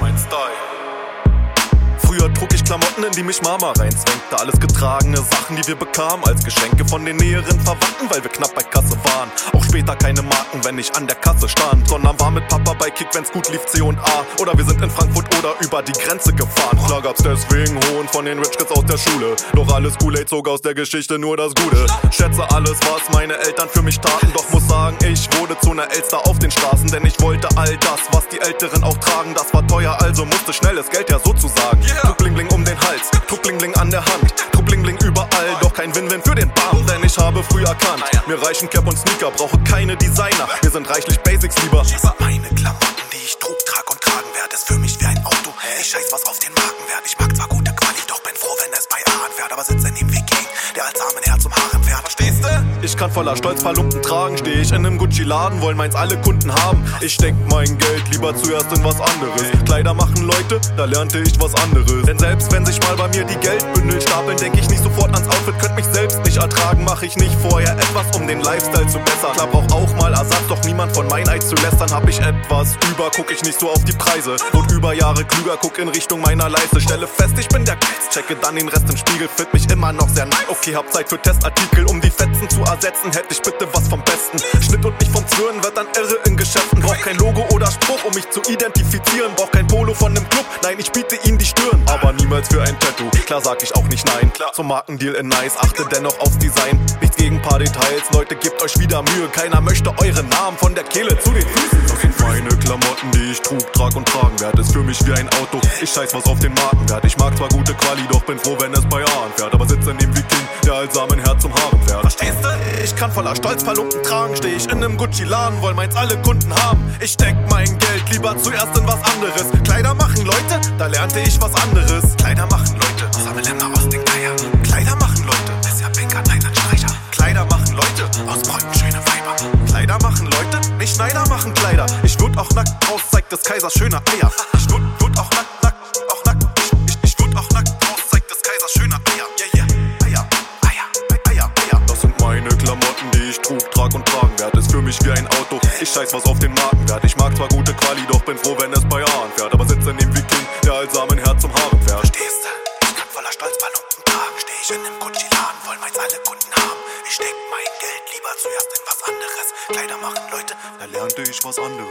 ist mein Style. Früher trug ich Klamotten, in die mich Mama reinzwängte. Alles getragene Sachen, die wir bekamen als Geschenke von den näheren Verwandten, weil wir knapp bei Kasse waren. Auch später keine Marken, wenn ich an der Kasse stand, sondern war mit Papa bei Kick, wenn's gut lief, C und A. Oder wir sind in Frankfurt oder über die Grenze gefahren. Klar gab's deswegen Hohn von den Rich Kids aus der Schule. Doch alles Kool-Aid zog aus der Geschichte nur das Gute. Schätze alles, was meine Eltern für mich taten. Doch muss sagen, ich wurde zu einer Elster auf den Straßen, denn ich wollte all das, was die Älteren auch tragen. Das war teuer, also musste schnelles Geld ja sozusagen. Bam, denn ich habe früh erkannt, mir reichen Cap und Sneaker, brauche keine Designer. Wir sind reichlich Basics lieber. Meine Klamotten, die ich trug, trag und tragen werde, ist für mich wie ein Auto. Ich scheiß was auf den Markenwert. Ich mag zwar gute Quali, doch bin froh, wenn es bei A fährt. Aber sitze neben Viking, der als Armenherz zum Harem fährt. Verstehst du? Ich kann voller Stolz paar Lumpen tragen, steh ich in einem Gucci-Laden, wollen meins alle Kunden haben. Ich steck mein Geld lieber zuerst in was anderes. Kleider machen Leute, da lernte ich was anderes. Denn selbst wenn sich mal bei mir die Geldbündel stapeln, denk ich nicht sofort ans selbst nicht ertragen. Mach ich nicht vorher etwas, um den Lifestyle zu bessern. Klar brauch auch mal Ersatz, doch niemand von mein Eid zu lästern. Hab ich etwas über, guck ich nicht so auf die Preise. Und über Jahre klüger, guck in Richtung meiner Leiste. Stelle fest, ich bin der Geist, checke dann den Rest im Spiegel, fit mich immer noch sehr nein. Okay, hab Zeit für Testartikel, um die Fetzen zu ersetzen. Hätte ich bitte was vom Besten. Schnitt und nicht vom Zwirren wird dann irre in Geschäften. Brauch kein Logo oder Spruch, um mich zu identifizieren. Brauch kein Polo von nem Club, nein, ich biete ihnen die Stirn. Aber niemals für ein Tattoo, klar sag ich auch nicht nein. Zum Markendeal in nice, achte dennoch aufs Design. Nichts gegen paar Details, Leute, gebt euch wieder Mühe. Keiner möchte eure Namen von der Kehle zu den Füßen. Das sind meine Klamotten, die ich trug, trag und tragen werde. Ist für mich wie ein Auto, ich scheiß was auf den Markenwert. Ich mag zwar gute Quali, doch bin froh, wenn es bei A fährt. Aber sitze neben wie King, der als Herz zum Haaren fährt. Verstehst du? Ich kann voller Stolz Verlumpten tragen, steh ich in nem Gucci-Laden, wollen meins alle Kunden haben. Ich steck mein Geld lieber zuerst in was anderes. Kleider machen Leute, da lernte ich was anderes. Kleider machen Leute, machen Kleider. Ich würd auch nackt raus, zeig des Kaisers schöne Eier. Ich würd, würd auch nackt, nackt, auch nackt. Ich, ich, ich würd auch nackt raus, zeig des Kaisers schöne Eier. Yeah, yeah. Eier, Eier, Eier, Eier. Das sind meine Klamotten, die ich trug, trag und tragen werde. Ist für mich wie ein Auto. Ich scheiß was auf den Markenwert. Ich mag zwar gute Quali, doch bin froh, wenn es bei A fährt. Aber sitze neben wie King, der als Herz zum Haaren fährt. Verstehst du? Ich kann voller Stolz Ballonten tragen. Steh ich in nem Gucci-Laden, wollen meins alle Kunden haben. Ich steck mein Geld lieber zuerst in was anderes. Kleider machen Leute, Da lernte ich was anderes.